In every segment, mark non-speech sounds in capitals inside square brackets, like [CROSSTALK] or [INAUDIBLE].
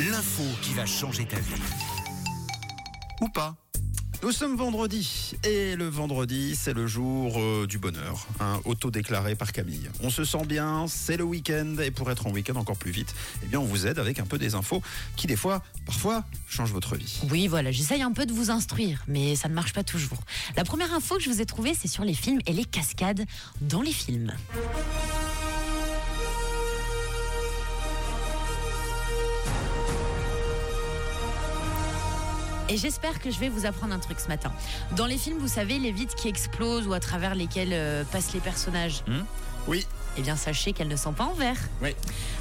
L'info qui va changer ta vie. Ou pas. Nous sommes vendredi et le vendredi c'est le jour euh, du bonheur, hein, auto-déclaré par Camille. On se sent bien, c'est le week-end et pour être en week-end encore plus vite, eh bien on vous aide avec un peu des infos qui des fois, parfois, changent votre vie. Oui, voilà, j'essaye un peu de vous instruire, mais ça ne marche pas toujours. La première info que je vous ai trouvée, c'est sur les films et les cascades dans les films. Et j'espère que je vais vous apprendre un truc ce matin. Dans les films, vous savez, les vitres qui explosent ou à travers lesquelles euh, passent les personnages. Oui, Eh bien, sachez qu'elles ne sont pas en verre. oui.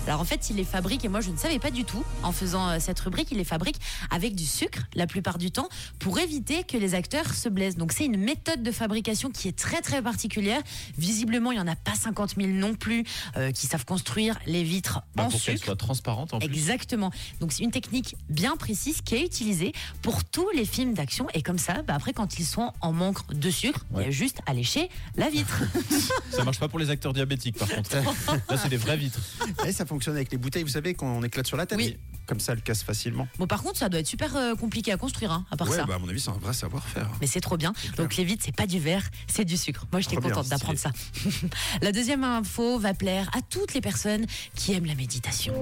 Alors en fait, il les fabrique, et moi je ne savais pas du tout, en faisant euh, cette rubrique, il les fabrique avec du sucre la plupart du temps pour éviter que les acteurs se blessent. Donc c'est une méthode de fabrication qui est très très particulière. Visiblement, il n'y en a pas 50 000 non plus euh, qui savent construire les vitres Bah, en pour qu'elle sucre. soit transparente en plus. Exactement. Donc c'est une technique bien précise qui est utilisée pour tous les films d'action. Et comme ça, bah, après, quand ils sont en manque de sucre, il y a juste à lécher la vitre. [LAUGHS] Ça marche pas pour les acteurs diabétiques par contre. [LAUGHS] Là c'est des vraies vitres. Et ça fonctionne avec les bouteilles, vous savez, quand on éclate sur la tête. Oui. Comme ça, elle casse facilement. bon, par contre, ça doit être super euh, compliqué à construire, hein, à part Ouais, ça. bah, à mon avis, c'est un vrai savoir-faire. Mais c'est trop bien. Donc les vitres, c'est pas du verre, c'est du sucre. Moi, j'étais contente d'apprendre ça. [LAUGHS] la deuxième info va plaire à toutes les personnes qui aiment la méditation.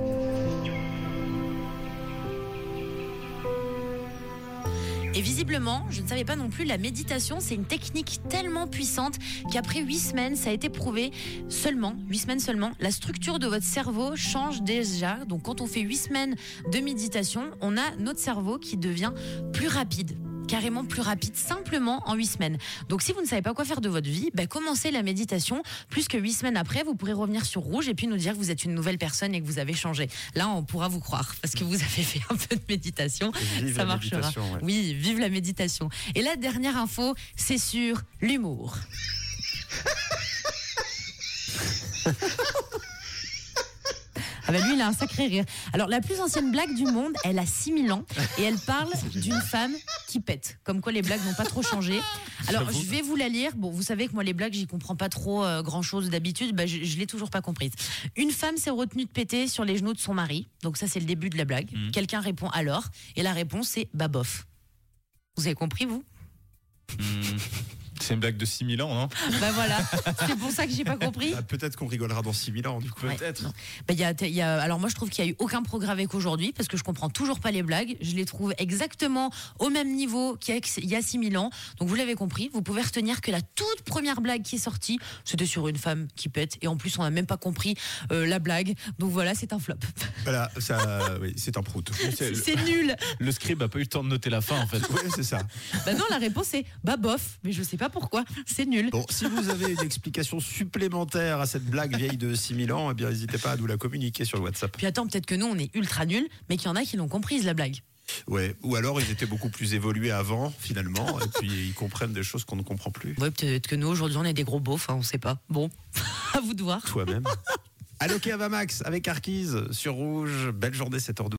Et visiblement, je ne savais pas non plus, la méditation, c'est une technique tellement puissante qu'après huit semaines, ça a été prouvé seulement, huit semaines seulement, la structure de votre cerveau change déjà. Donc quand on fait huit semaines de méditation, on a notre cerveau qui devient plus rapide carrément plus rapide, simplement en huit semaines. Donc si vous ne savez pas quoi faire de votre vie, ben, commencez la méditation. Plus que huit semaines après, vous pourrez revenir sur rouge et puis nous dire que vous êtes une nouvelle personne et que vous avez changé. Là, on pourra vous croire parce que vous avez fait un peu de méditation. Vive Ça marchera. méditation, ouais. Oui, vive la méditation. Et la dernière info, c'est sur l'humour. Ah bah lui, il a un sacré rire. Alors, la plus ancienne blague du monde, elle a 6000 ans et elle parle d'une femme qui pète. Comme quoi, les blagues n'ont pas trop changé. Alors, je vais vous la lire. Bon, vous savez que moi, les blagues, j'y comprends pas trop euh, grand-chose d'habitude. Bah, je, je l'ai toujours pas comprise. Une femme s'est retenue de péter sur les genoux de son mari. Donc ça, c'est le début de la blague. Quelqu'un répond alors. Et la réponse, c'est bah bof. Vous avez compris, vous? Hmm. C'est une blague de 6000 ans, non [LAUGHS] Bah voilà. c'est pour ça que j'ai pas compris. Ah, Peut-être qu'on rigolera dans 6000 ans, du coup. Ouais. Peut-être. Bah, il y a, y a- alors moi je trouve qu'il y a eu aucun progrès avec aujourd'hui parce que je comprends toujours pas les blagues. Je les trouve exactement au même niveau qu'il y a, il y a 6000 ans. Donc vous l'avez compris, vous pouvez retenir que la toute première blague qui est sortie, c'était sur une femme qui pète et en plus on n'a même pas compris euh, la blague. Donc voilà, c'est un flop. Voilà, ça, oui, c'est un prout. [LAUGHS] C'est nul. Le scribe a pas eu le temps de noter la fin en fait. [LAUGHS] Ouais, c'est ça. Bah non, la réponse est bah bof, mais je sais pas pourquoi. C'est nul. Bon, si vous avez une explication supplémentaire à cette blague vieille de 6000 ans, eh bien, n'hésitez pas à nous la communiquer sur le WhatsApp. Puis attends, peut-être que nous on est ultra nuls, mais qu'il y en a qui l'ont comprise la blague. Ouais. Ou alors, ils étaient beaucoup plus évolués avant, finalement, et puis ils comprennent des choses qu'on ne comprend plus. Ouais, peut-être que nous aujourd'hui on est des gros beaufs, hein, on sait pas. Bon, [LAUGHS] à vous de voir. Toi-même. Allez, ok, Avamax avec Arquise sur Rouge. Belle journée, 7h12.